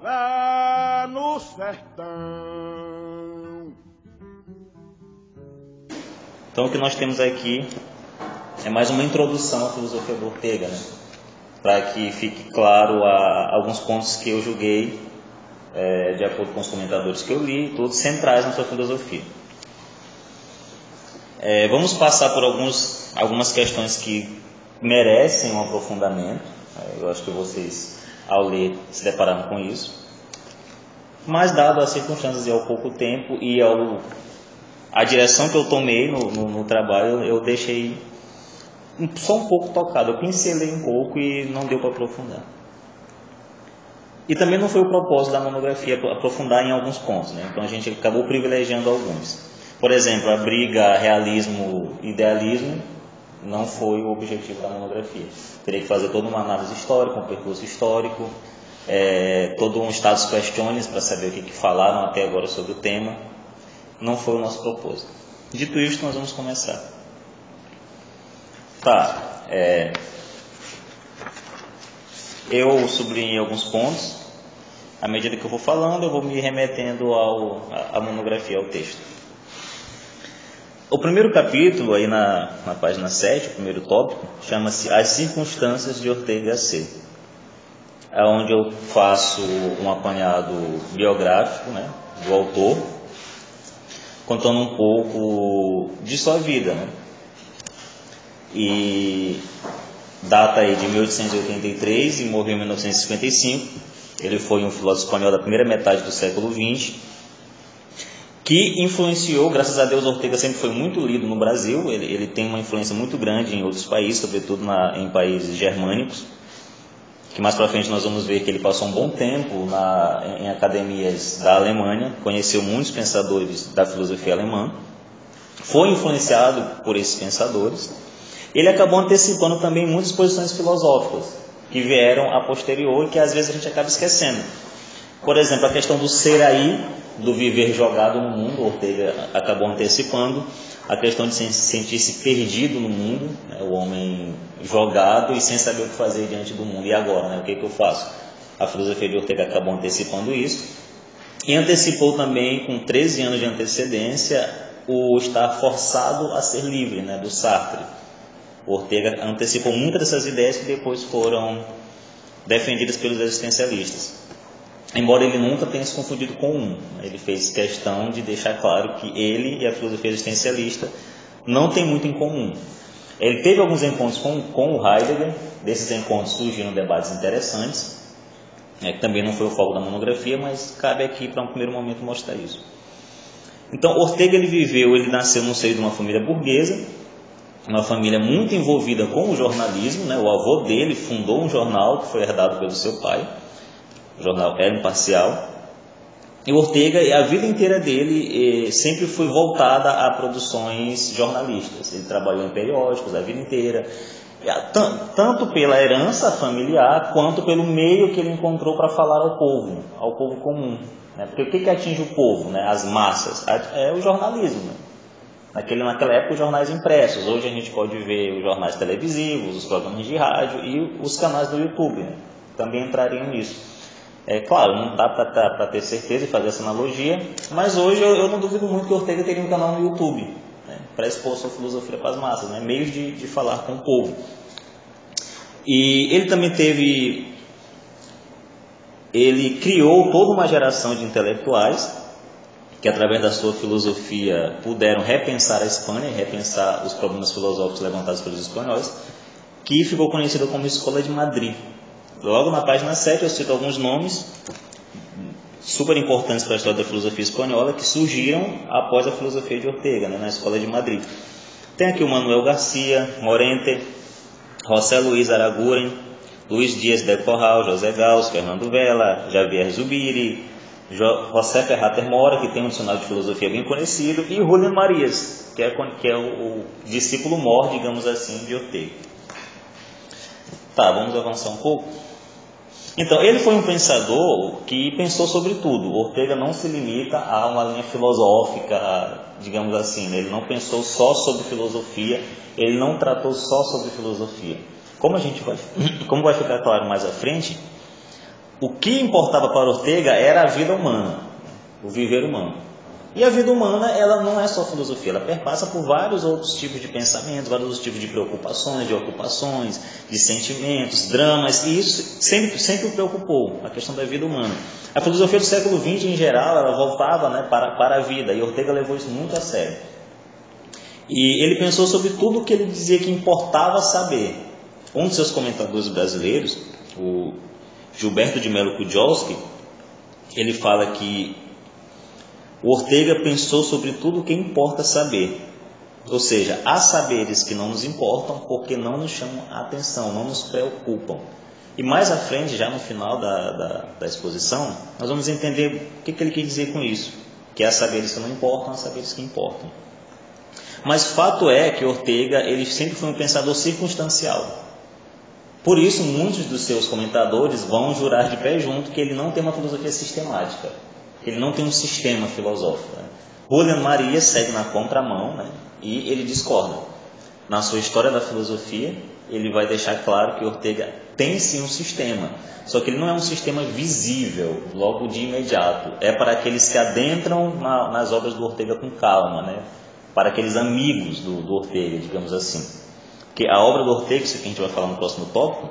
Lá no sertão. Então o que nós temos aqui é mais uma introdução à filosofia do Ortega, né? para que fique claro a, alguns pontos que eu julguei, é, de acordo com os comentadores que eu li, todos centrais na sua filosofia. É, vamos passar por alguns, algumas questões que merecem um aprofundamento. É, eu acho que vocês, ao ler, se depararam com isso. Mas, dado as circunstâncias e ao pouco tempo e ao, a direção que eu tomei no, no, no trabalho, eu deixei só um pouco tocado. Eu pincelei um pouco e não deu para aprofundar. E também não foi o propósito da monografia aprofundar em alguns pontos, né? então a gente acabou privilegiando alguns. Por exemplo, a briga realismo-idealismo não foi o objetivo da monografia. Teria que fazer toda uma análise histórica, um percurso histórico, é, todo um status questiones para saber o que, que falaram até agora sobre o tema. Não foi o nosso propósito. Dito isto, nós vamos começar. Tá. É, eu sublinhei alguns pontos. À medida que eu vou falando, eu vou me remetendo ao, à monografia, ao texto. O primeiro capítulo, aí na, na página 7, o primeiro tópico, chama-se As Circunstâncias de Ortega C. É onde eu faço um apanhado biográfico né, do autor, contando um pouco de sua vida. Né? E data aí de 1883 e morreu em 1955. Ele foi um filósofo espanhol da primeira metade do século XX que influenciou, graças a Deus, Ortega sempre foi muito lido no Brasil, ele, ele tem uma influência muito grande em outros países, sobretudo na, em países germânicos, que mais para frente nós vamos ver que ele passou um bom tempo na, em, em academias da Alemanha, conheceu muitos pensadores da filosofia alemã, foi influenciado por esses pensadores, ele acabou antecipando também muitas posições filosóficas que vieram a posterior e que às vezes a gente acaba esquecendo. Por exemplo, a questão do ser aí, do viver jogado no mundo, Ortega acabou antecipando a questão de se sentir-se perdido no mundo, né, o homem jogado e sem saber o que fazer diante do mundo. E agora, né, o que, que eu faço? A filosofia de Ortega acabou antecipando isso. E antecipou também, com 13 anos de antecedência, o estar forçado a ser livre, né, do Sartre. Ortega antecipou muitas dessas ideias que depois foram defendidas pelos existencialistas embora ele nunca tenha se confundido com um. Ele fez questão de deixar claro que ele e a filosofia existencialista não têm muito em comum. Ele teve alguns encontros com, com o Heidegger, desses encontros surgiram debates interessantes, é, que também não foi o foco da monografia, mas cabe aqui para um primeiro momento mostrar isso. Então, Ortega ele viveu, ele nasceu no seio de uma família burguesa, uma família muito envolvida com o jornalismo, né? o avô dele fundou um jornal que foi herdado pelo seu pai, o jornal era imparcial. E Ortega, a vida inteira dele eh, sempre foi voltada a produções jornalísticas. Ele trabalhou em periódicos a vida inteira, tanto pela herança familiar quanto pelo meio que ele encontrou para falar ao povo, ao povo comum. Né? Porque o que, que atinge o povo, né? as massas? É o jornalismo. Naquele, naquela época, os jornais impressos. Hoje a gente pode ver os jornais televisivos, os programas de rádio e os canais do YouTube. Né? Também entrariam nisso. É claro, não dá para ter certeza e fazer essa analogia, mas hoje eu, eu, não duvido muito que Ortega teria um canal no YouTube né, para expor sua filosofia para as massas, né, meios de, de falar com o povo. E ele também teve. Ele criou toda uma geração de intelectuais que, através da sua filosofia, puderam repensar a Espanha, repensar os problemas filosóficos levantados pelos espanhóis, que ficou conhecida como Escola de Madrid. Logo na página 7 eu cito alguns nomes super importantes para a história da filosofia espanhola que surgiram após a filosofia de Ortega, né, na Escola de Madrid. Tem aqui o Manuel Garcia, Morente, José Luiz Araguren, Luiz Dias del Corral, José Gauss, Fernando Vela, Javier Zubiri, jo José Ferrater Mora, que tem um dicionário de filosofia bem conhecido, e Julian Marias, que é, que é o, o discípulo mor, digamos assim, de Ortega. Tá, vamos avançar um pouco. Então, ele foi um pensador que pensou sobre tudo. Ortega não se limita a uma linha filosófica, digamos assim. Né? Ele não pensou só sobre filosofia, ele não tratou só sobre filosofia. como a gente vai, como vai ficar claro mais à frente, o que importava para Ortega era a vida humana, o viver humano. E a vida humana, ela não é só filosofia, ela perpassa por vários outros tipos de pensamentos, vários outros tipos de preocupações, de ocupações, de sentimentos, dramas, e isso sempre, sempre o preocupou, a questão da vida humana. A filosofia do século XX, em geral, ela voltava né, para, para a vida, e Ortega levou isso muito a sério. E ele pensou sobre tudo o que ele dizia que importava saber. Um dos seus comentadores brasileiros, o Gilberto de Melo Kudjowski, ele fala que o Ortega pensou sobre tudo o que importa saber. Ou seja, há saberes que não nos importam porque não nos chamam a atenção, não nos preocupam. E mais à frente, já no final da, da, da exposição, nós vamos entender o que, que ele quer dizer com isso. Que há saberes que não importam, há saberes que importam. Mas fato é que Ortega ele sempre foi um pensador circunstancial. Por isso, muitos dos seus comentadores vão jurar de pé junto que ele não tem uma filosofia sistemática. Ele não tem um sistema filosófico. Né? Julian Maria segue na contramão né? e ele discorda. Na sua história da filosofia, ele vai deixar claro que Ortega tem sim um sistema, só que ele não é um sistema visível logo de imediato. É para aqueles que adentram na, nas obras do Ortega com calma, né? para aqueles amigos do, do Ortega, digamos assim. Porque a obra do Ortega, isso que a gente vai falar no próximo tópico,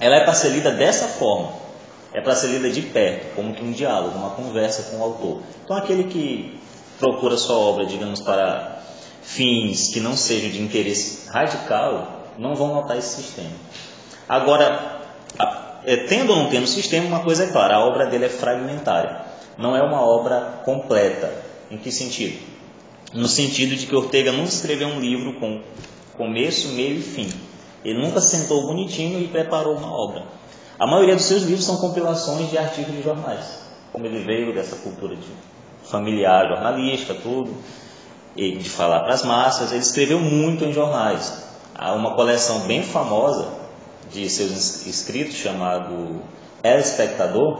ela é lida dessa forma é para ser lida de perto, como que um diálogo, uma conversa com o autor. Então, aquele que procura sua obra, digamos, para fins que não sejam de interesse radical, não vão notar esse sistema. Agora, é, tendo ou não tendo sistema, uma coisa é clara, a obra dele é fragmentária, não é uma obra completa. Em que sentido? No sentido de que Ortega nunca escreveu um livro com começo, meio e fim. Ele nunca sentou bonitinho e preparou uma obra. A maioria dos seus livros são compilações de artigos de jornais, como ele veio dessa cultura de familiar, jornalística, tudo, de falar para as massas. Ele escreveu muito em jornais. Há uma coleção bem famosa de seus escritos chamado El Espectador,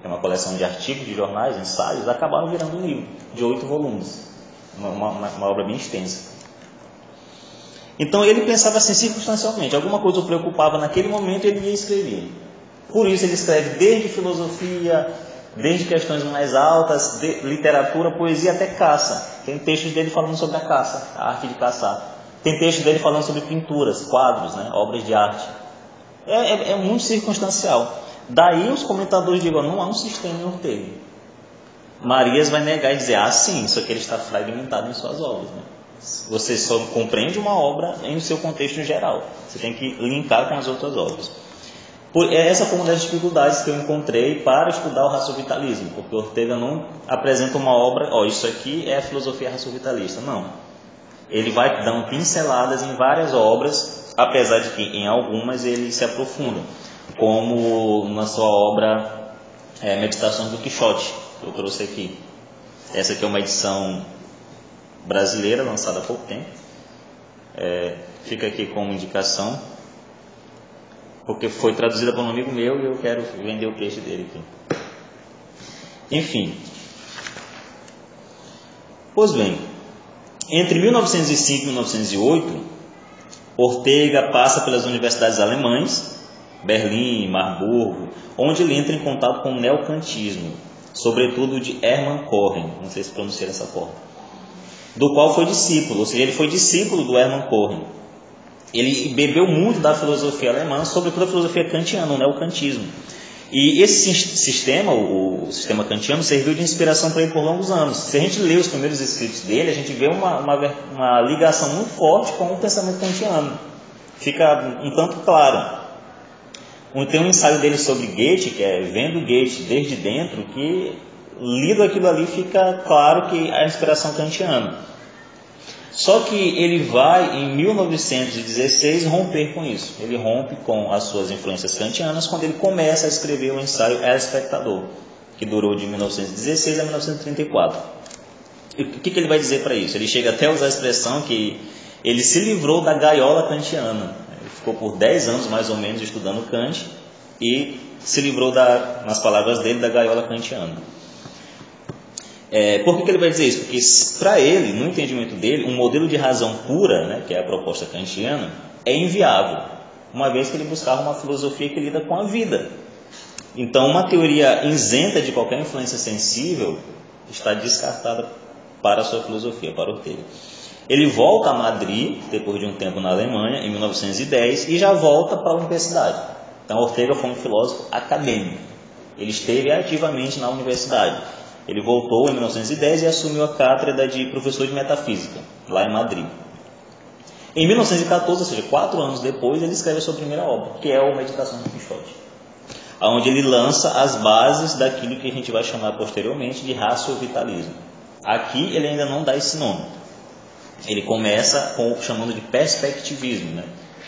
que é uma coleção de artigos de jornais, ensaios, acabaram virando um livro de oito volumes, uma, uma, uma obra bem extensa. Então ele pensava assim circunstancialmente, alguma coisa o preocupava naquele momento, ele ia escrever. Por isso ele escreve desde filosofia, desde questões mais altas, de literatura, poesia até caça. Tem textos dele falando sobre a caça, a arte de caçar. Tem textos dele falando sobre pinturas, quadros, né, obras de arte. É, é, é muito circunstancial. Daí os comentadores digam, não há um sistema em Ortega. Marias vai negar e dizer, ah sim, isso aqui ele está fragmentado em suas obras. Né? Você só compreende uma obra em seu contexto geral. Você tem que linkar com as outras obras. Por, é, essa foi uma das dificuldades que eu encontrei para estudar o raciovitalismo, porque Ortega não apresenta uma obra, ó, isso aqui é a filosofia raciоvitalista. Não. Ele vai dando pinceladas em várias obras, apesar de que em algumas ele se aprofunda, como na sua obra é, Meditações do Quixote, que eu trouxe aqui. Essa aqui é uma edição brasileira, lançada há pouco tempo. É, fica aqui como indicação porque foi traduzida por um amigo meu e eu quero vender o peixe dele aqui. Enfim. Pois bem, entre 1905 e 1908, Ortega passa pelas universidades alemães, Berlim, Marburgo, onde ele entra em contato com o neocantismo, sobretudo de Hermann Cohen, não sei se pronunciar essa forma, do qual foi discípulo, ou seja, ele foi discípulo do Hermann Cohen ele bebeu muito da filosofia alemã, sobretudo a filosofia kantiana, né, o kantismo. E esse sistema, o, sistema kantiano, serviu de inspiração para ele por longos anos. Se a gente lê os primeiros escritos dele, a gente vê uma, uma, uma ligação muito forte com o pensamento kantiano. Fica um tanto claro. Tem um ensaio dele sobre Goethe, que é Vendo Goethe desde dentro, que lido aquilo ali fica claro que a inspiração kantiana. Só que ele vai, em 1916, romper com isso. Ele rompe com as suas influências kantianas quando ele começa a escrever o ensaio El Espectador, que durou de 1916 a 1934. E o que, que ele vai dizer para isso? Ele chega até a usar a expressão que ele se livrou da gaiola kantiana. Ele ficou por 10 anos, mais ou menos, estudando Kant e se livrou, da, nas palavras dele, da gaiola kantiana. É, por que, que, ele vai dizer isso? Porque para ele, no entendimento dele, um modelo de razão pura, né, que é a proposta kantiana, é inviável. uma vez que ele buscava uma filosofia que lida com a vida. Então, uma teoria isenta de qualquer influência sensível está descartada para a sua filosofia, para Ortega. Ele volta a Madrid, depois de um tempo na Alemanha, em 1910, e já volta para a universidade. Então, Ortega foi um filósofo acadêmico. Ele esteve ativamente na universidade. Ele voltou em 1910 e assumiu a cátedra de professor de metafísica, lá em Madrid. Em 1914, ou seja, quatro anos depois, ele escreve a sua primeira obra, que é o Meditações de Quixote, onde ele lança as bases daquilo que a gente vai chamar posteriormente de raciovitalismo. Aqui ele ainda não dá esse nome. Ele começa com chamando de perspectivismo. Né?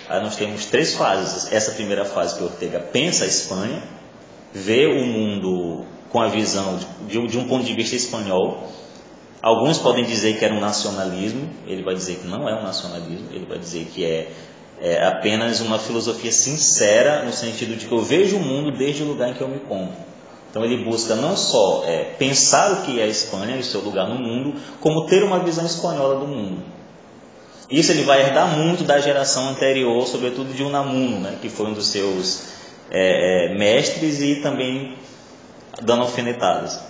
Aí nós temos três fases. Essa primeira fase que Ortega pensa a Espanha, vê o mundo com a visão de, de, um ponto de vista espanhol. Alguns podem dizer que era um nacionalismo, ele vai dizer que não é um nacionalismo, ele vai dizer que é, é apenas uma filosofia sincera, no sentido de que eu vejo o mundo desde o lugar em que eu me encontro. Então ele busca não só é, pensar o que é a Espanha e seu lugar no mundo, como ter uma visão espanhola do mundo. Isso ele vai herdar muito da geração anterior, sobretudo de Unamuno, né, que foi um dos seus é, é, mestres e também dando alfinetadas.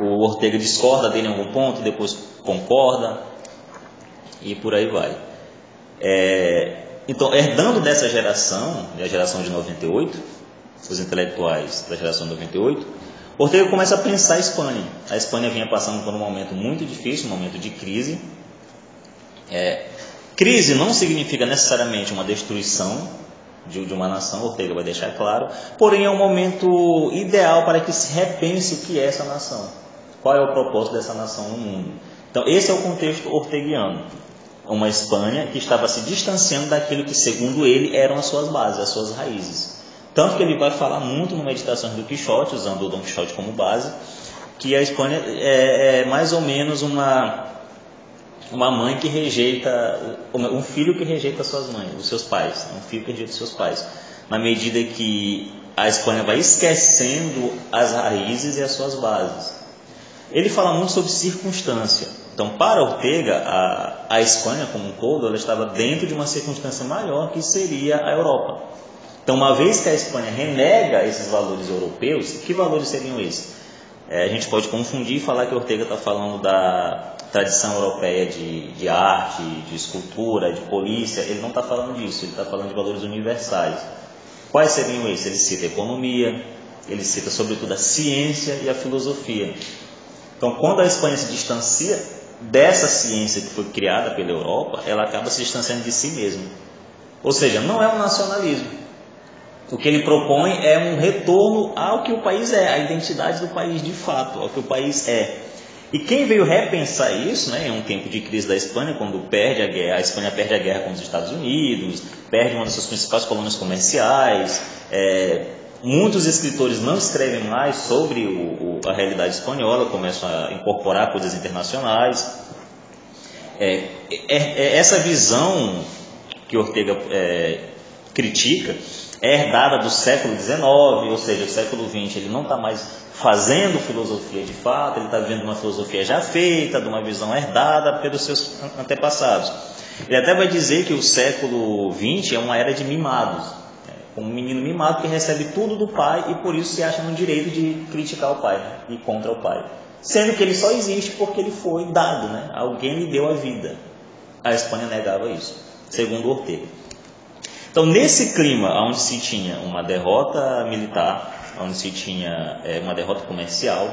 O Ortega discorda dele em algum ponto, depois concorda e por aí vai. É, então, herdando dessa geração, a geração de 98, os intelectuais da geração de 98, Ortega começa a pensar a Espanha. A Espanha vinha passando por um momento muito difícil, um momento de crise. É, crise não significa necessariamente uma destruição de, de uma nação, Ortega vai deixar claro, porém é um momento ideal para que se repense o que é essa nação, qual é o propósito dessa nação no mundo. Então, esse é o contexto orteguiano. Uma Espanha que estava se distanciando daquilo que, segundo ele, eram as suas bases, as suas raízes. Tanto que ele vai falar muito no Meditações do Quixote, usando o Dom Quixote como base, que a Espanha é, é mais ou menos uma uma mãe que rejeita, um filho que rejeita suas mães, os seus pais, um filho que rejeita seus pais, na medida que a Espanha vai esquecendo as raízes e as suas bases. Ele fala muito sobre circunstância. Então, para Ortega, a, a Espanha como um todo, ela estava dentro de uma circunstância maior que seria a Europa. Então, uma vez que a Espanha renega esses valores europeus, que valores seriam esses? É, a gente pode confundir e falar que Ortega está falando da tradição europeia de, de arte, de escultura, de polícia. Ele não está falando disso, ele está falando de valores universais. Quais seriam esses? Ele cita a economia, ele cita sobretudo a ciência e a filosofia. Então, quando a Espanha se distancia dessa ciência que foi criada pela Europa, ela acaba se distanciando de si mesma. Ou seja, não é um nacionalismo, o que ele propõe é um retorno ao que o país é, à identidade do país de fato, ao que o país é. E quem veio repensar isso, né, em um tempo de crise da Espanha, quando perde a guerra, a Espanha perde a guerra com os Estados Unidos, perde uma das suas principais colônias comerciais, é, muitos escritores não escrevem mais sobre o, o, a realidade espanhola, começam a incorporar coisas internacionais. É, é, é essa visão que Ortega é, critica é herdada do século XIX, ou seja, o século XX ele não está mais fazendo filosofia de fato, ele está vivendo uma filosofia já feita, de uma visão herdada pelos seus antepassados. Ele até vai dizer que o século XX é uma era de mimados, né? um menino mimado que recebe tudo do pai e por isso se acha no direito de criticar o pai né? e contra o pai. Sendo que ele só existe porque ele foi dado, né? alguém lhe deu a vida. A Espanha negava isso, segundo Ortega. Então, nesse clima, onde se tinha uma derrota militar, onde se tinha é, uma derrota comercial,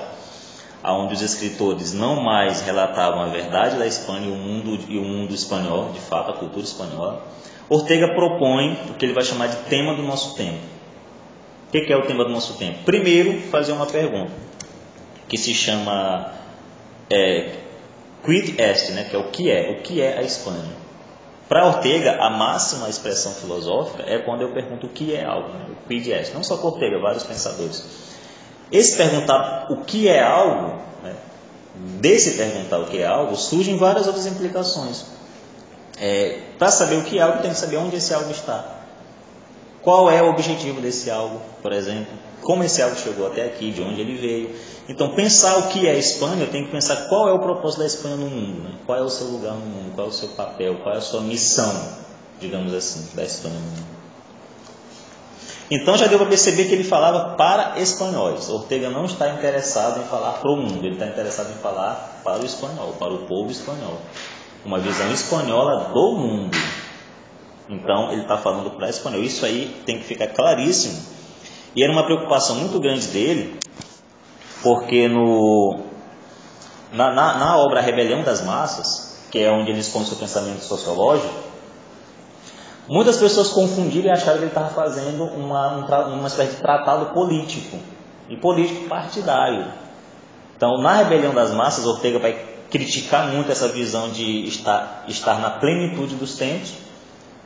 onde os escritores não mais relatavam a verdade da Espanha e o mundo, e o mundo espanhol, de fato, a cultura espanhola, Ortega propõe o que ele vai chamar de tema do nosso tempo. O que é o tema do nosso tempo? Primeiro, fazer uma pergunta, que se chama é, quid est, né, que é o que é, o que é a Espanha. Para Ortega, a máxima expressão filosófica é quando eu pergunto o que é algo, né? o quid est. Não só por Ortega, vários pensadores. Esse perguntar o que é algo, né? desse perguntar o que é algo, surgem várias outras implicações. É, Para saber o que é algo, tem que saber onde esse algo está. Qual é o objetivo desse algo, por exemplo? Como esse algo chegou até aqui, de onde ele veio. Então, pensar o que é a Espanha, eu tenho que pensar qual é o propósito da Espanha no mundo, né? qual é o seu lugar no mundo, qual é o seu papel, qual é a sua missão. digamos assim, da Espanha. Então já deu para perceber que ele falava para espanhóis. Ortega não está interessado em falar para o mundo, ele está interessado em falar para o espanhol, para o povo espanhol. Uma visão espanhola do mundo. Então ele está falando para espanhol. Isso aí tem que ficar claríssimo. E era uma preocupação muito grande dele, porque no, na, na, na obra Rebelião das Massas, que é onde ele expõe seu pensamento sociológico, muitas pessoas confundiram e acharam que ele estava fazendo uma, uma espécie de tratado político, e político partidário. Então, na Rebelião das Massas, Ortega vai criticar muito essa visão de estar, estar na plenitude dos tempos,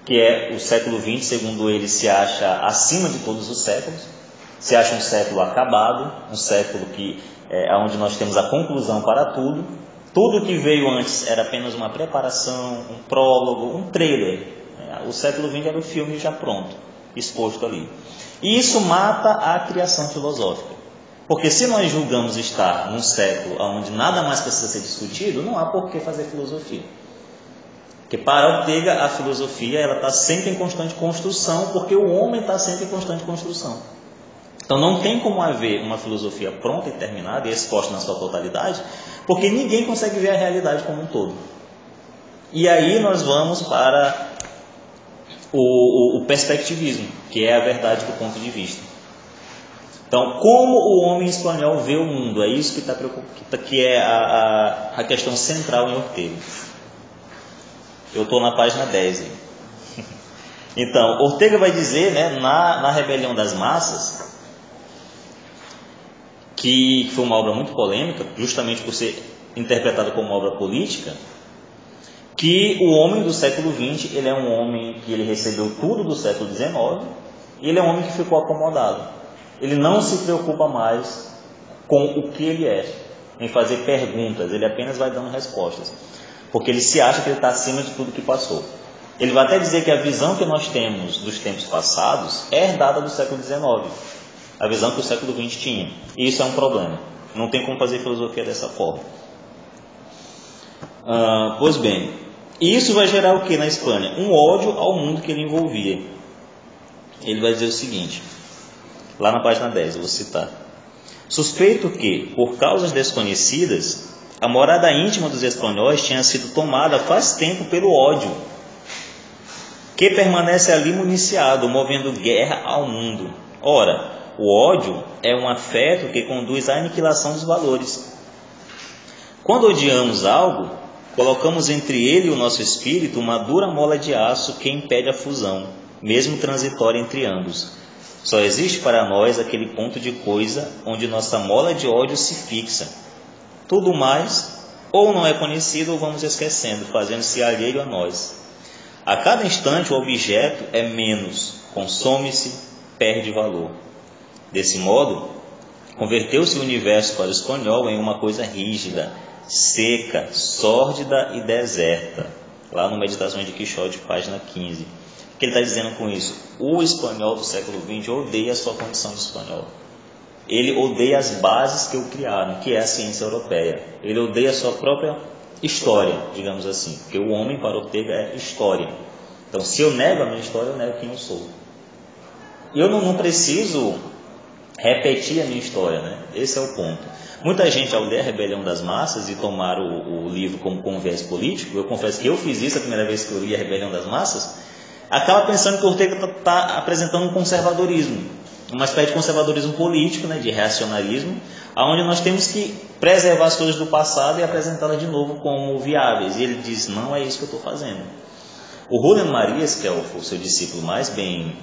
que é o século XX, segundo ele, se acha acima de todos os séculos, se acha um século acabado, um século que é onde nós temos a conclusão para tudo. Tudo que veio antes era apenas uma preparação, um prólogo, um trailer. O século XX era o filme já pronto, exposto ali. E isso mata a criação filosófica. Porque se nós julgamos estar num século onde nada mais precisa ser discutido, não há por que fazer filosofia. Porque para Ortega a filosofia ela está sempre em constante construção, porque o homem está sempre em constante construção. Então não tem como haver uma filosofia pronta e terminada e exposta na sua totalidade, porque ninguém consegue ver a realidade como um todo. E aí nós vamos para o, o, o perspectivismo, que é a verdade do ponto de vista. Então, como o homem espanhol vê o mundo? É isso que, tá, que é a, a, a, questão central em Ortega. Eu estou na página 10. Aí. Então, Ortega vai dizer, né, na, na Rebelião das Massas, que foi uma obra muito polêmica, justamente por ser interpretada como obra política, que o homem do século XX, ele é um homem que ele recebeu tudo do século XIX, e ele é um homem que ficou acomodado. Ele não se preocupa mais com o que ele é, em fazer perguntas, ele apenas vai dando respostas, porque ele se acha que ele está acima de tudo que passou. Ele vai até dizer que a visão que nós temos dos tempos passados é herdada do século XIX a visão que o século XX tinha. E isso é um problema. Não tem como fazer filosofia dessa forma. Ah, pois bem, isso vai gerar o que na Espanha? Um ódio ao mundo que ele envolvia. Ele vai dizer o seguinte, lá na página 10, eu vou citar. Suspeito que, por causas desconhecidas, a morada íntima dos espanhóis tinha sido tomada faz tempo pelo ódio, que permanece ali municiado, movendo guerra ao mundo. Ora, o ódio é um afeto que conduz à aniquilação dos valores. Quando odiamos algo, colocamos entre ele e o nosso espírito uma dura mola de aço que impede a fusão, mesmo transitória entre ambos. Só existe para nós aquele ponto de coisa onde nossa mola de ódio se fixa. Tudo mais, ou não é conhecido ou vamos esquecendo, fazendo-se alheio a nós. A cada instante o objeto é menos, consome-se, perde valor. Desse modo, converteu-se o universo para o espanhol em uma coisa rígida, seca, sórdida e deserta. Lá no Meditações de Quixote, página 15. O que ele está dizendo com isso? O espanhol do século XX odeia a sua condição de espanhol. Ele odeia as bases que o criaram, que é a ciência europeia. Ele odeia a sua própria história, digamos assim. Porque o homem, para Ortega, é história. Então, se eu nego a minha história, eu nego quem eu sou. Eu não, não preciso repetir a minha história, né? Esse é o ponto. Muita gente, ao ler a Rebelião das Massas e tomar o, o livro como convés político, eu confesso que eu fiz isso a primeira vez que eu li a Rebelião das Massas, acaba pensando que Ortega está tá apresentando um conservadorismo, uma espécie de conservadorismo político, né, de reacionarismo, aonde nós temos que preservar as coisas do passado e apresentá-las de novo como viáveis. E ele diz, não é isso que eu estou fazendo. O Julian Marias, que é o, o seu discípulo mais bem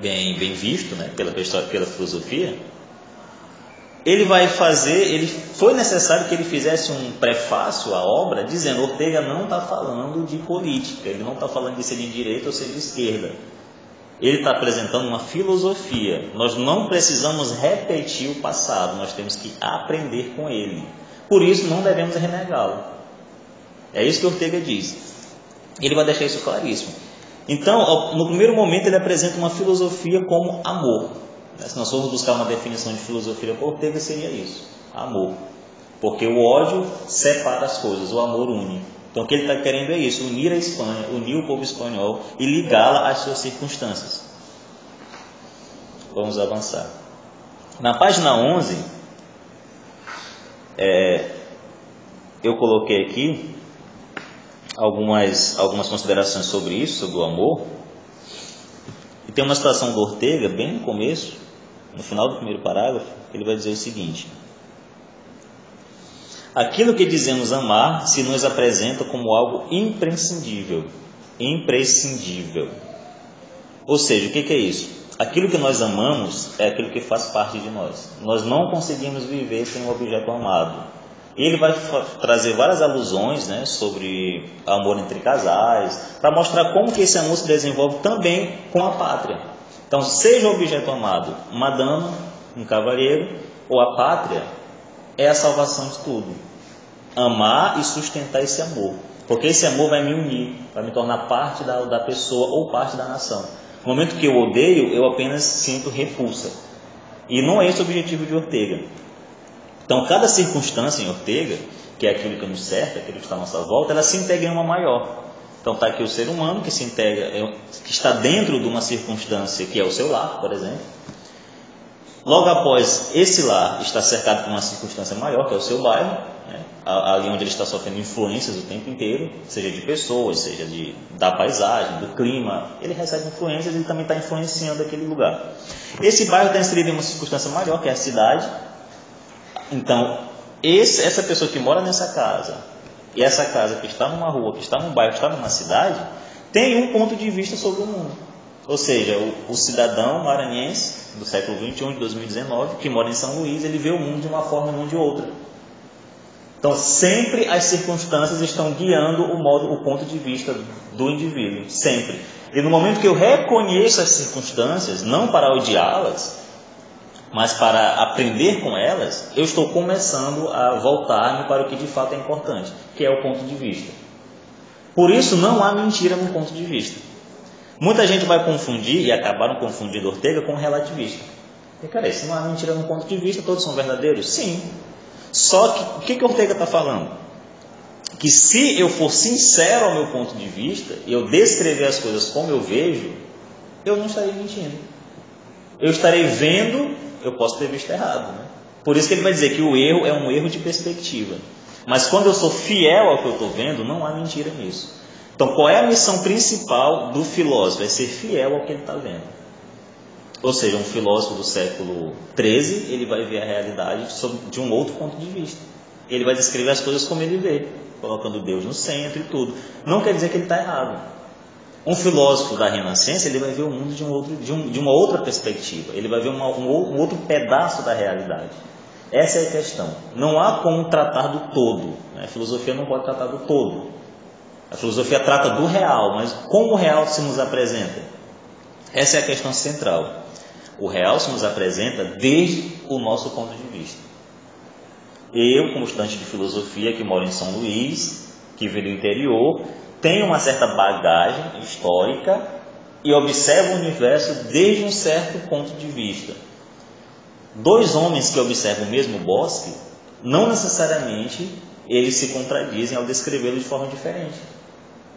bem, bem visto né, pela, pela filosofia, ele vai fazer, ele foi necessário que ele fizesse um prefácio à obra dizendo Ortega não está falando de política, ele não está falando de ser de direita ou ser de esquerda. Ele está apresentando uma filosofia. Nós não precisamos repetir o passado, nós temos que aprender com ele. Por isso não devemos renegá-lo. É isso que Ortega diz. Ele vai deixar isso claríssimo. Então, no primeiro momento, ele apresenta uma filosofia como amor. Né, se nós formos buscar uma definição de filosofia por Ortega, seria isso: amor. Porque o ódio separa as coisas, o amor une. Então o que ele está querendo é isso, unir a Espanha, unir o povo espanhol e ligá-la às suas circunstâncias. Vamos avançar. Na página 11, é, eu coloquei aqui algumas, algumas considerações sobre isso, sobre o amor. E tem uma citação do Ortega, bem no começo, no final do primeiro parágrafo, ele vai dizer o seguinte: Aquilo que dizemos amar se nos apresenta como algo imprescindível. Imprescindível. Ou seja, o que é isso? Aquilo que nós amamos é aquilo que faz parte de nós. Nós não conseguimos viver sem um objeto amado. Ele vai trazer várias alusões né, sobre amor entre casais, para mostrar como que esse amor se desenvolve também com a pátria. Então, seja o objeto amado uma dama, um cavalheiro, ou a pátria, é a salvação de tudo. Amar e sustentar esse amor. Porque esse amor vai me unir, vai me tornar parte da, da pessoa ou parte da nação. No momento que eu odeio, eu apenas sinto repulsa. E não é esse o objetivo de Ortega. Então, cada circunstância em Ortega, que é aquilo que nos cerca, aquilo que está à nossa volta, ela se integra em uma maior. Então, está aqui o ser humano que se integra, é, que está dentro de uma circunstância que é o seu lar, por exemplo Logo após esse lar estar cercado por uma circunstância maior, que é o seu bairro, né, ali onde ele está sofrendo influências o tempo inteiro, seja de pessoas, seja de, da paisagem, do clima, ele recebe influências e também está influenciando aquele lugar. Esse bairro está inserido em uma circunstância maior, que é a cidade. Então, esse, essa pessoa que mora nessa casa, e essa casa que está numa rua, que está num bairro, que está numa cidade, tem um ponto de vista sobre o mundo. Ou seja, o, o cidadão maranhense do século XXI, de 2019, que mora em São Luís, ele vê o mundo de uma forma e não de outra. Então, sempre as circunstâncias estão guiando o modo, o ponto de vista do indivíduo, sempre. E no momento que eu reconheço as circunstâncias, não para odiá-las, mas para aprender com elas, eu estou começando a voltar-me para o que de fato é importante, que é o ponto de vista. Por isso, não há mentira no ponto de vista. Muita gente vai confundir, e acabaram confundindo Ortega com relativista. E, cara, se não há mentira no ponto de vista, todos são verdadeiros? Sim. Só que o que, que Ortega está falando? Que se eu for sincero ao meu ponto de vista, e eu descrever as coisas como eu vejo, eu não estarei mentindo. Eu estarei vendo, eu posso ter visto errado. Né? Por isso que ele vai dizer que o erro é um erro de perspectiva. Mas quando eu sou fiel ao que eu estou vendo, não há mentira nisso. Então, qual é a missão principal do filósofo? É ser fiel ao que ele está vendo. Ou seja, um filósofo do século XIII, ele vai ver a realidade de um outro ponto de vista. Ele vai descrever as coisas como ele vê, colocando Deus no centro e tudo. Não quer dizer que ele está errado. Um filósofo da Renascença, ele vai ver o mundo de, um outro, de, um, de uma outra perspectiva. Ele vai ver uma, um, um outro pedaço da realidade. Essa é a questão. Não há como tratar do todo. Né? A filosofia não pode tratar do todo. A filosofia trata do real, mas como o real se nos apresenta? Essa é a questão central. O real se nos apresenta desde o nosso ponto de vista. Eu, como estudante de filosofia que moro em São Luís, que vive do interior, tenho uma certa bagagem histórica e observo o universo desde um certo ponto de vista. Dois homens que observam o mesmo bosque, não necessariamente eles se contradizem ao descrevê-lo de forma diferente.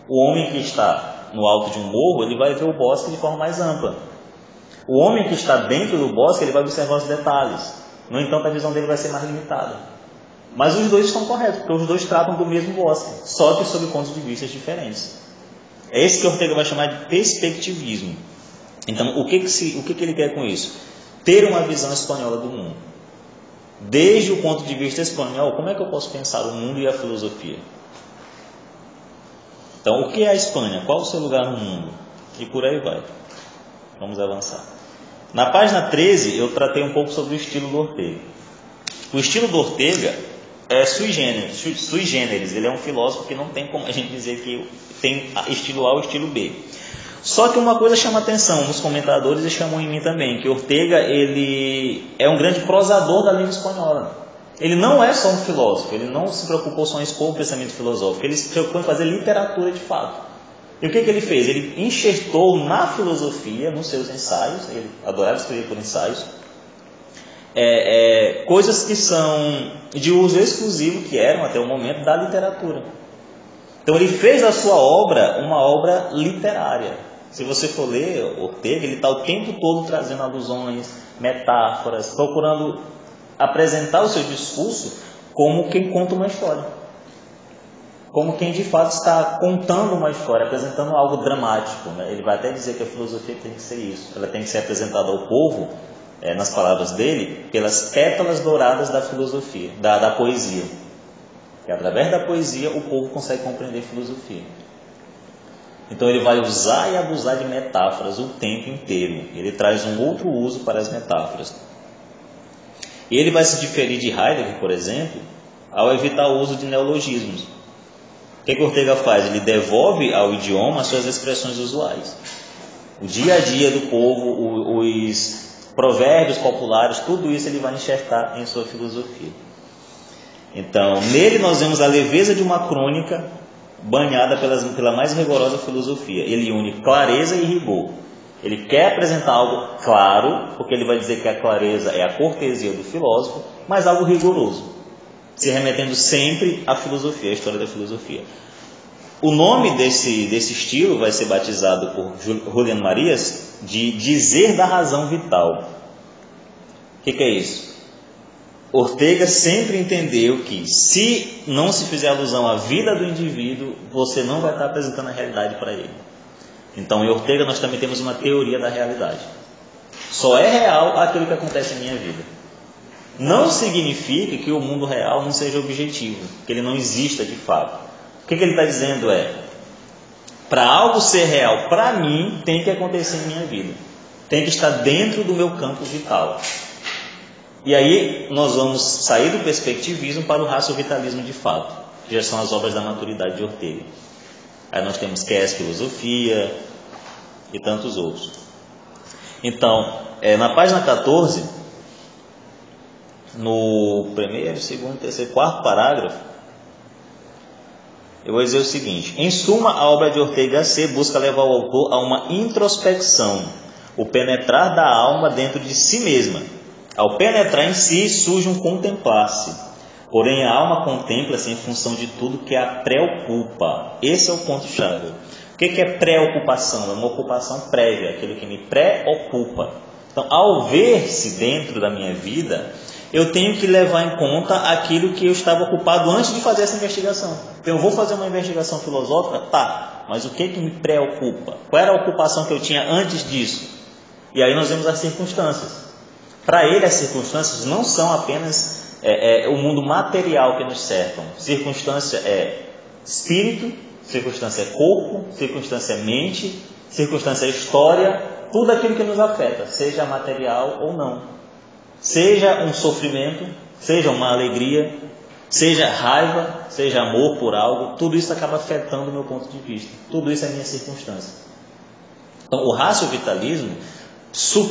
O homem que está no alto de um morro, ele vai ver o bosque de forma mais ampla. O homem que está dentro do bosque, ele vai observar os detalhes. No entanto, a visão dele vai ser mais limitada. Mas os dois estão corretos, porque os dois tratam do mesmo bosque, só que sob pontos de vista diferentes. É esse que Ortega vai chamar de perspectivismo. Então, o que, que, se, o que, que ele quer com isso? Ter uma visão espanhola do mundo. Desde o ponto de vista espanhol, como é que eu posso pensar o mundo e a filosofia? Então, o que é a Espanha? Qual o seu lugar no mundo? E por aí vai. Vamos avançar. Na página 13, eu tratei um pouco sobre o estilo do Ortega. O estilo do Ortega é sui generis, sui generis. Ele é um filósofo que não tem como a gente dizer que tem estilo A ou estilo B. Só que uma coisa chama atenção nos comentadores chamam em mim também, que Ortega ele é um grande prosador da língua espanhola. Ele não é só um filósofo, ele não se preocupou só em expor o pensamento filosófico, ele se preocupou em fazer literatura de fato. E o que, que ele fez? Ele enxertou na filosofia, nos seus ensaios, ele adorava escrever por ensaios, é, é, coisas que são de uso exclusivo, que eram até o momento da literatura. Então ele fez a sua obra uma obra literária. Se você for ler Ortega, ele está o tempo todo trazendo alusões, metáforas, procurando apresentar o seu discurso como quem conta uma história. Como quem de fato está contando uma história, apresentando algo dramático. Né? Ele vai até dizer que a filosofia tem que ser isso. Ela tem que ser apresentada ao povo, é, nas palavras dele, pelas pétalas douradas da filosofia, da, da poesia. E através da poesia o povo consegue compreender filosofia. Então ele vai usar e abusar de metáforas o tempo inteiro. Ele traz um outro uso para as metáforas. E ele vai se diferir de Heidegger, por exemplo, ao evitar o uso de neologismos. O que, que Ortega faz? Ele devolve ao idioma as suas expressões usuais. O dia a dia do povo, os provérbios populares, tudo isso ele vai enxertar em sua filosofia. Então, nele nós vemos a leveza de uma crônica banhada pelas, pela mais rigorosa filosofia. Ele une clareza e rigor. Ele quer apresentar algo claro, porque ele vai dizer que a clareza é a cortesia do filósofo, mas algo rigoroso, se remetendo sempre à filosofia, à história da filosofia. O nome desse, desse estilo vai ser batizado por Julian Marias de dizer da razão vital. O que, que é isso? Ortega sempre entendeu que se não se fizer alusão à vida do indivíduo, você não vai estar apresentando a realidade para ele. Então, em Ortega nós também temos uma teoria da realidade. Só é real aquilo que acontece em minha vida. Não significa que o mundo real não seja objetivo, que ele não exista de fato. O que, que ele está dizendo é: para algo ser real para mim, tem que acontecer em minha vida, tem que estar dentro do meu campo vital. E aí nós vamos sair do perspectivismo para o raciovitalismo de fato, que já são as obras da maturidade de Ortega. Aí nós temos Cass Filosofia e tantos outros. Então, é, na página 14, no primeiro, segundo, terceiro, quarto parágrafo, eu vou dizer o seguinte: em suma, a obra de Ortega C busca levar o autor a uma introspecção, o penetrar da alma dentro de si mesma. Ao penetrar em si, surge um contemplar-se Porém, a alma contempla-se em função de tudo que a preocupa. Esse é o ponto-chave. O que é preocupação? É uma ocupação prévia, aquilo que me preocupa. Então, ao ver-se dentro da minha vida, eu tenho que levar em conta aquilo que eu estava ocupado antes de fazer essa investigação. Então, eu vou fazer uma investigação filosófica? Tá, mas o que, que me preocupa? Qual era a ocupação que eu tinha antes disso? E aí nós vemos as circunstâncias. Para ele, as circunstâncias não são apenas é, é o mundo material que nos cercam. Circunstância é espírito, circunstância é corpo, circunstância é mente, circunstância é história, tudo aquilo que nos afeta, seja material ou não. Seja um sofrimento, seja uma alegria, seja raiva, seja amor por algo, tudo isso acaba afetando o meu ponto de vista. Tudo isso é minha circunstância. Então, o racio-vitalismo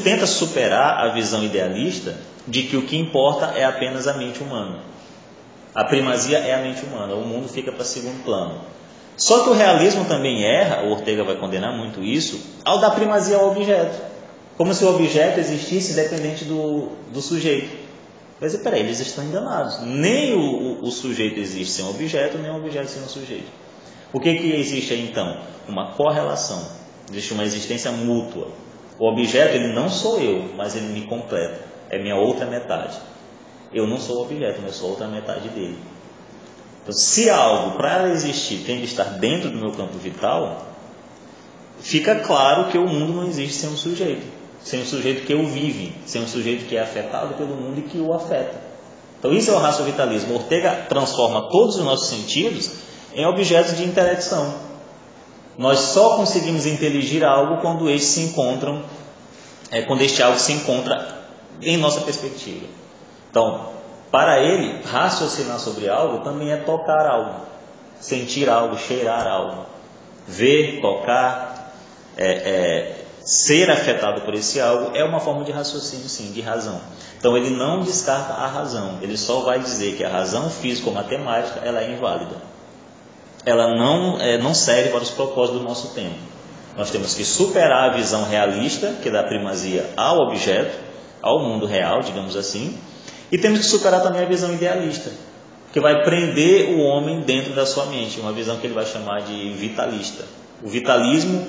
tenta superar a visão idealista de que o que importa é apenas a mente humana. A primazia é a mente humana, o mundo fica para segundo plano. Só que o realismo também erra, o Ortega vai condenar muito isso, ao dar primazia ao objeto. Como se o objeto existisse independente do, do sujeito. Mas peraí, eles estão enganados. Nem o, o, o, sujeito existe sem objeto, nem o objeto sem o sujeito. O que, que existe aí então? Uma correlação. Existe uma existência mútua. O objeto, ele não sou eu, mas ele me completa é minha outra metade. Eu não sou o objeto, mas eu sou outra metade dele. Então, se algo para existir tem de estar dentro do meu campo vital, fica claro que o mundo não existe sem um sujeito, sem um sujeito que o vive, sem um sujeito que é afetado pelo mundo e que o afeta. Então, isso é o raciovitalismo. Ortega transforma todos os nossos sentidos em objetos de intelecção. Nós só conseguimos inteligir algo quando estes se encontram, é, quando este algo se encontra em nossa perspectiva. Então, para ele, raciocinar sobre algo também é tocar algo, sentir algo, cheirar algo, ver, tocar, é, é, ser afetado por esse algo é uma forma de raciocínio, sim, de razão. Então, ele não descarta a razão, ele só vai dizer que a razão físico-matemática ela é inválida. Ela não, é, não serve para os propósitos do nosso tempo. Nós temos que superar a visão realista, que dá primazia ao objeto, ao mundo real, digamos assim, e temos que superar também a visão idealista, que vai prender o homem dentro da sua mente, uma visão que ele vai chamar de vitalista. O vitalismo,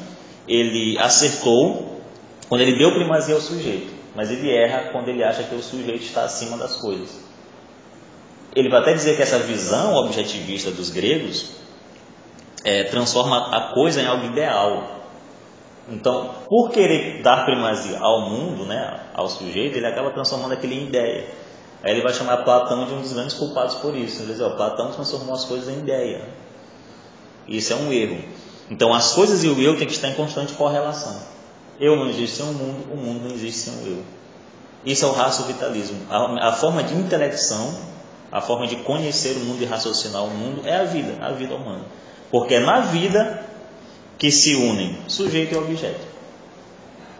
ele acertou quando ele deu primazia ao sujeito, mas ele erra quando ele acha que o sujeito está acima das coisas. Ele vai até dizer que essa visão objetivista dos gregos é, transforma a coisa em algo ideal. Então, por querer dar primazia ao mundo, né, ao sujeito, ele acaba transformando aquilo em ideia. Aí ele vai chamar Platão de um dos grandes culpados por isso. Ele diz, ó, Platão transformou as coisas em ideia. Isso é um erro. Então as coisas e o eu têm que estar em constante correlação. Eu não existe sem o mundo, o mundo não existe sem o eu. Isso é o racio-vitalismo. A, a, forma de intelecção, a forma de conhecer o mundo e raciocinar o mundo é a vida, a vida humana. Porque é na vida que se unem sujeito e objeto.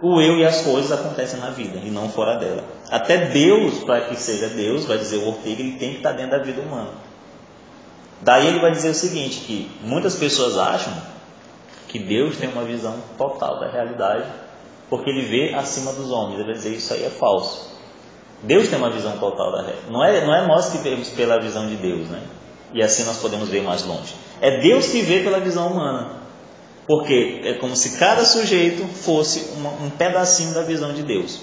O eu e as coisas acontecem na vida e não fora dela. Até Deus, para que seja Deus, vai dizer o Ortega, ele tem que estar dentro da vida humana. Daí ele vai dizer o seguinte, que muitas pessoas acham que Deus tem uma visão total da realidade, porque ele vê acima dos homens. Ele vai dizer isso aí é falso. Deus tem uma visão total da realidade. Não é, não é nós que vemos pela visão de Deus, né? E assim nós podemos ver mais longe. É Deus que vê pela visão humana. Porque é como se cada sujeito fosse uma, um pedacinho da visão de Deus.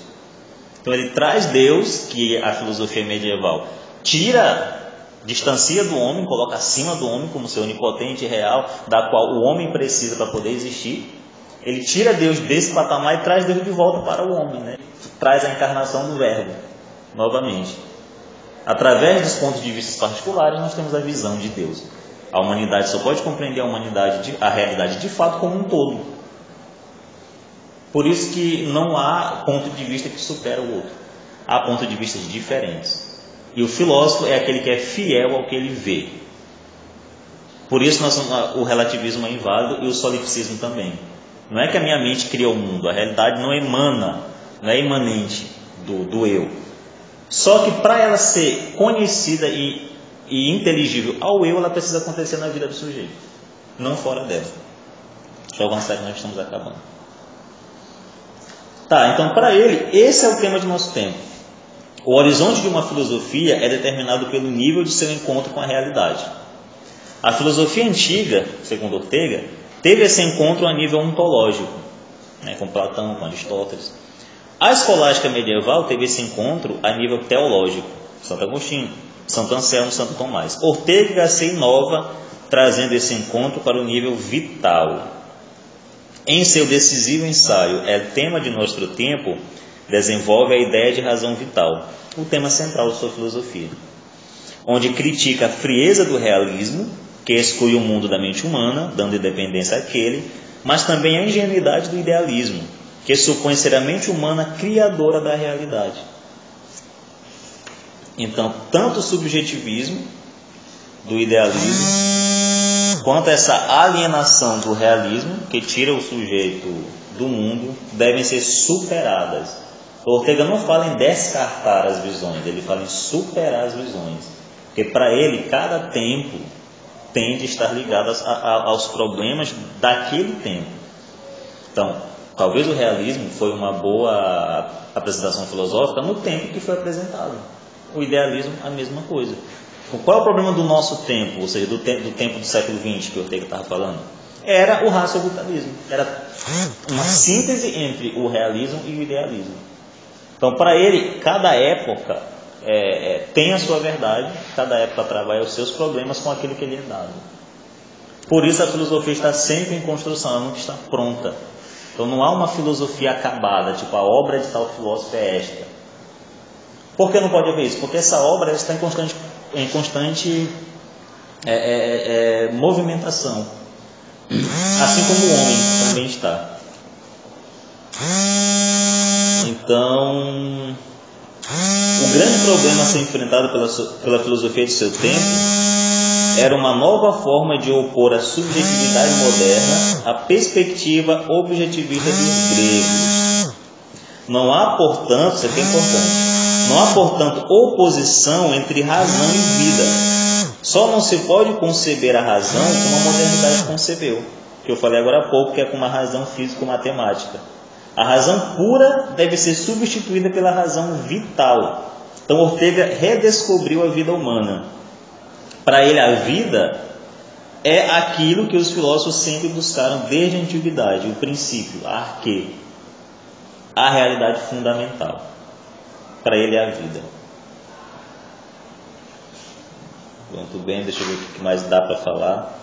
Então ele traz Deus, que a filosofia medieval tira, distancia do homem, coloca acima do homem como seu onipotente real, da qual o homem precisa para poder existir. Ele tira Deus desse patamar e traz Deus de volta para o homem, né? traz a encarnação do Verbo, novamente. Através dos pontos de vista particulares, nós temos a visão de Deus. A humanidade só pode compreender a humanidade, a realidade de fato como um todo. Por isso que não há ponto de vista que supera o outro. Há pontos de vista diferentes. E o filósofo é aquele que é fiel ao que ele vê. Por isso nós, o relativismo é inválido e o solipsismo também. Não é que a minha mente cria o mundo, a realidade não emana, não é imanente do, do eu. Só que para ela ser conhecida e, e inteligível ao eu, ela precisa acontecer na vida do sujeito, não fora dela. Deixa eu avançar que nós estamos acabando. Tá, então para ele, esse é o tema de nosso tempo. O horizonte de uma filosofia é determinado pelo nível de seu encontro com a realidade. A filosofia antiga, segundo Ortega, teve esse encontro a nível ontológico, né, com Platão, com Aristóteles. A escolástica medieval teve esse encontro a nível teológico, Santo Agostinho, Santo Anselmo, Santo Tomás. Ortega e Gasset inova, trazendo esse encontro para o nível vital. Em seu decisivo ensaio É Tema de Nosso Tempo, desenvolve a ideia de razão vital, o tema central de sua filosofia, onde critica a frieza do realismo, que exclui o mundo da mente humana, dando independência àquele, mas também a ingenuidade do idealismo, que supõe ser a mente humana criadora da realidade. Então, tanto o subjetivismo do idealismo quanto essa alienação do realismo, que tira o sujeito do mundo, devem ser superadas. Ortega não fala em descartar as visões, ele fala em superar as visões. Porque para ele, cada tempo tem de estar ligado a, a, aos problemas daquele tempo. Então, talvez o realismo foi uma boa apresentação filosófica no tempo que foi apresentado. O idealismo, a mesma coisa. Qual é o problema do nosso tempo, ou seja, do, te do tempo do século XX que o Ortega estava falando? Era o racionalismo, era uma síntese entre o realismo e o idealismo. Então, para ele, cada época é, é, tem a sua verdade, cada época trabalha os seus problemas com aquilo que lhe é dado. Por isso a filosofia está sempre em construção, ela nunca está pronta. Então não há uma filosofia acabada, tipo a obra de tal filósofo é esta. Por que não pode haver isso? Porque essa obra está em constante em constante é, é, é, movimentação. Assim como o homem também está. Então, o grande problema a ser enfrentado pela, pela filosofia de seu tempo era uma nova forma de opor a subjetividade moderna à perspectiva objetivista dos gregos. Não há, portanto, isso aqui é importante, não há, portanto, oposição entre razão e vida. Só não se pode conceber a razão como a modernidade concebeu, que eu falei agora há pouco, que é como a razão físico-matemática. A razão pura deve ser substituída pela razão vital. Então Ortega redescobriu a vida humana. Para ele, a vida é aquilo que os filósofos sempre buscaram desde a antiguidade, o princípio, a arque, a realidade fundamental. Para ele é a vida. Muito bem, deixa eu ver o que mais dá para falar.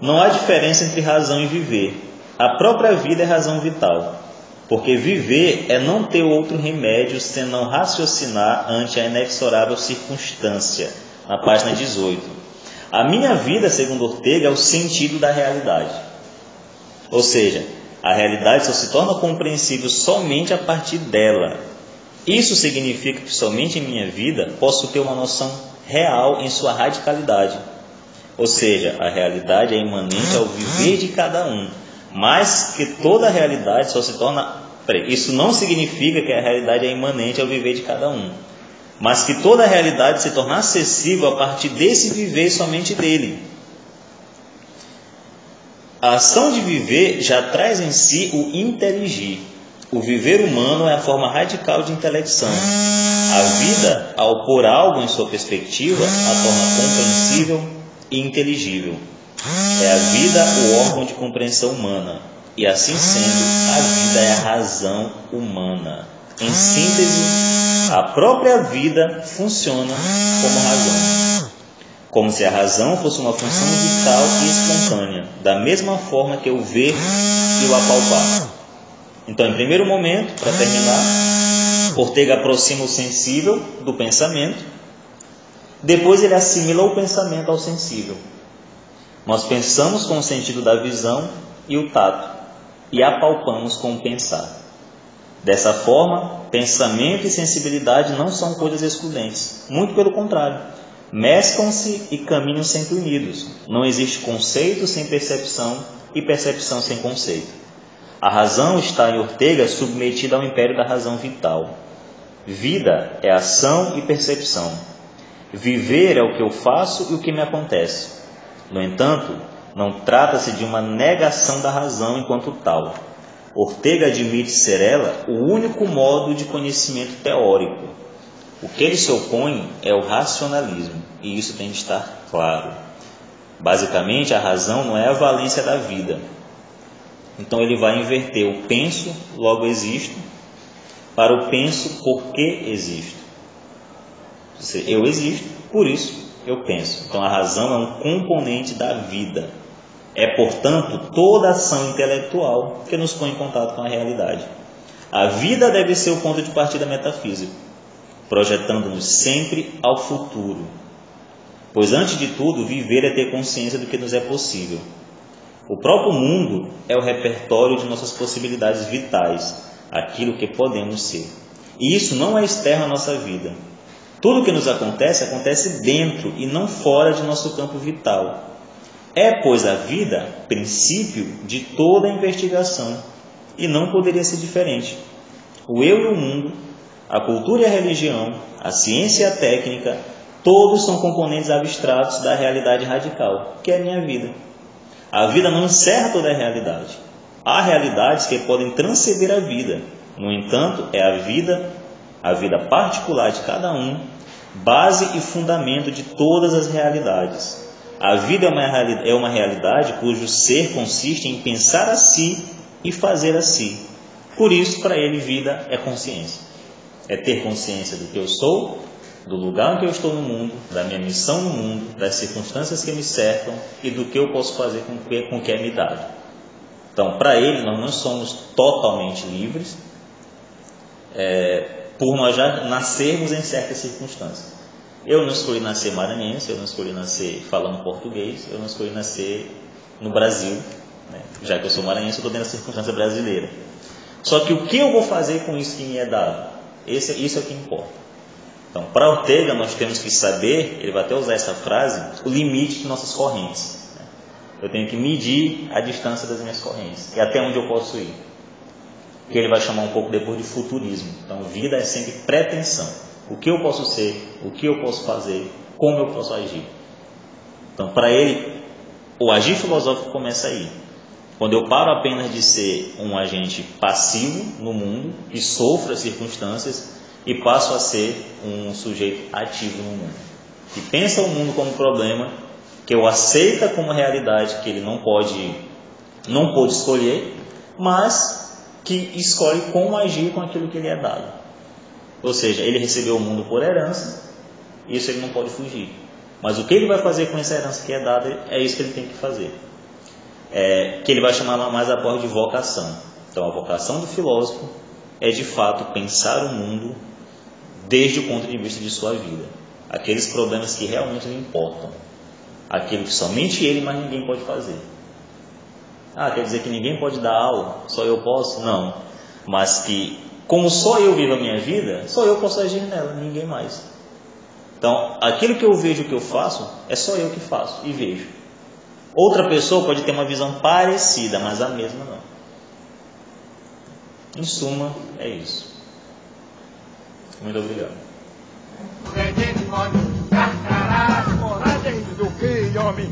Não há diferença entre razão e viver. A própria vida é razão vital. Porque viver é não ter outro remédio senão raciocinar ante a inexorável circunstância. Na página 18. A minha vida, segundo Ortega, é o sentido da realidade. Ou seja, a realidade só se torna compreensível somente a partir dela. Isso significa que somente em minha vida posso ter uma noção real em sua radicalidade. Ou seja, a realidade é imanente ao viver de cada um, mas que toda a realidade só se torna. Isso não significa que a realidade é imanente ao viver de cada um, mas que toda a realidade se torna acessível a partir desse viver somente dele. A ação de viver já traz em si o inteligir. O viver humano é a forma radical de intelecção. A vida, ao pôr algo em sua perspectiva, a torna compreensível e inteligível. É a vida o órgão de compreensão humana, e assim sendo, a vida é a razão humana. Em síntese, a própria vida funciona como razão. Como se a razão fosse uma função vital e espontânea, da mesma forma que o ver e o apalpar. Então, em primeiro momento, para terminar, Ortega aproxima o sensível do pensamento, depois ele assimila o pensamento ao sensível. Nós pensamos com o sentido da visão e o tato, e apalpamos com o pensar. Dessa forma, pensamento e sensibilidade não são coisas excludentes, muito pelo contrário. Mesclam-se e caminham sempre unidos. Não existe conceito sem percepção e percepção sem conceito. A razão está em Ortega submetida ao império da razão vital. Vida é ação e percepção. Viver é o que eu faço e o que me acontece. No entanto, não trata-se de uma negação da razão enquanto tal. Ortega admite ser ela o único modo de conhecimento teórico. O que ele se opõe é o racionalismo, e isso tem de estar claro. Basicamente, a razão não é a valência da vida. Então, ele vai inverter o penso, logo existo, para o penso porque existo. Eu existo, por isso eu penso. Então a razão é um componente da vida. É, portanto, toda ação intelectual que nos põe em contato com a realidade. A vida deve ser o ponto de partida metafísico, projetando-nos sempre ao futuro. Pois, antes de tudo, viver é ter consciência do que nos é possível. O próprio mundo é o repertório de nossas possibilidades vitais, aquilo que podemos ser. E isso não é externo à nossa vida. Tudo que nos acontece acontece dentro e não fora de nosso campo vital. É, pois, a vida princípio de toda a investigação e não poderia ser diferente. O eu e o mundo, a cultura e a religião, a ciência e a técnica, todos são componentes abstratos da realidade radical, que é a minha vida. A vida não encerra toda a realidade. Há realidades que podem transcender a vida. No entanto, é a vida, a vida particular de cada um, base e fundamento de todas as realidades. A vida é uma, é realidade cujo ser consiste em pensar a si e fazer a si. Por isso, para ele, vida é consciência. É ter consciência do que eu sou, do lugar em que eu estou no mundo, da minha missão no mundo, das circunstâncias que me cercam e do que eu posso fazer com que, com que é me dado. Então, para ele, nós não somos totalmente livres é, por nós já nascermos em certas circunstâncias. Eu não escolhi nascer maranhense, eu não escolhi nascer falando português, eu não escolhi nascer no Brasil, né? já que eu sou maranhense, eu estou dentro da circunstância brasileira. Só que o que eu vou fazer com isso que me é dado? Esse, isso é o que importa. Então, para Ortega, nós temos que saber, ele vai até usar essa frase, o limite de nossas correntes. Eu tenho que medir a distância das minhas correntes e até onde eu posso ir. Que ele vai chamar um pouco depois de futurismo. Então, vida é sempre pretensão. O que eu posso ser, o que eu posso fazer, como eu posso agir. Então, para ele, o agir filosófico começa aí. Quando eu paro apenas de ser um agente passivo no mundo, que sofre as circunstâncias, e passo a ser um sujeito ativo no mundo. que pensa o mundo como problema, que o aceita como realidade, que ele não pode, não pode escolher, mas que escolhe como agir com aquilo que lhe é dado. Ou seja, ele recebeu o mundo por herança, isso ele não pode fugir. Mas o que ele vai fazer com essa herança que é dada, é isso que ele tem que fazer. É, que ele vai chamar mais a porta de vocação. Então, a vocação do filósofo é de fato pensar o mundo desde o ponto de vista de sua vida. Aqueles problemas que realmente lhe importam. Aquilo que somente ele, mas ninguém pode fazer. Ah, quer dizer que ninguém pode dar aula? Só eu posso? Não. Mas que, como só eu vivo a minha vida, só eu posso agir nela, ninguém mais. Então, aquilo que eu vejo que eu faço, é só eu que faço e vejo. Outra pessoa pode ter uma visão parecida, mas a mesma não. Em suma, é isso. Muito obrigado. do que homem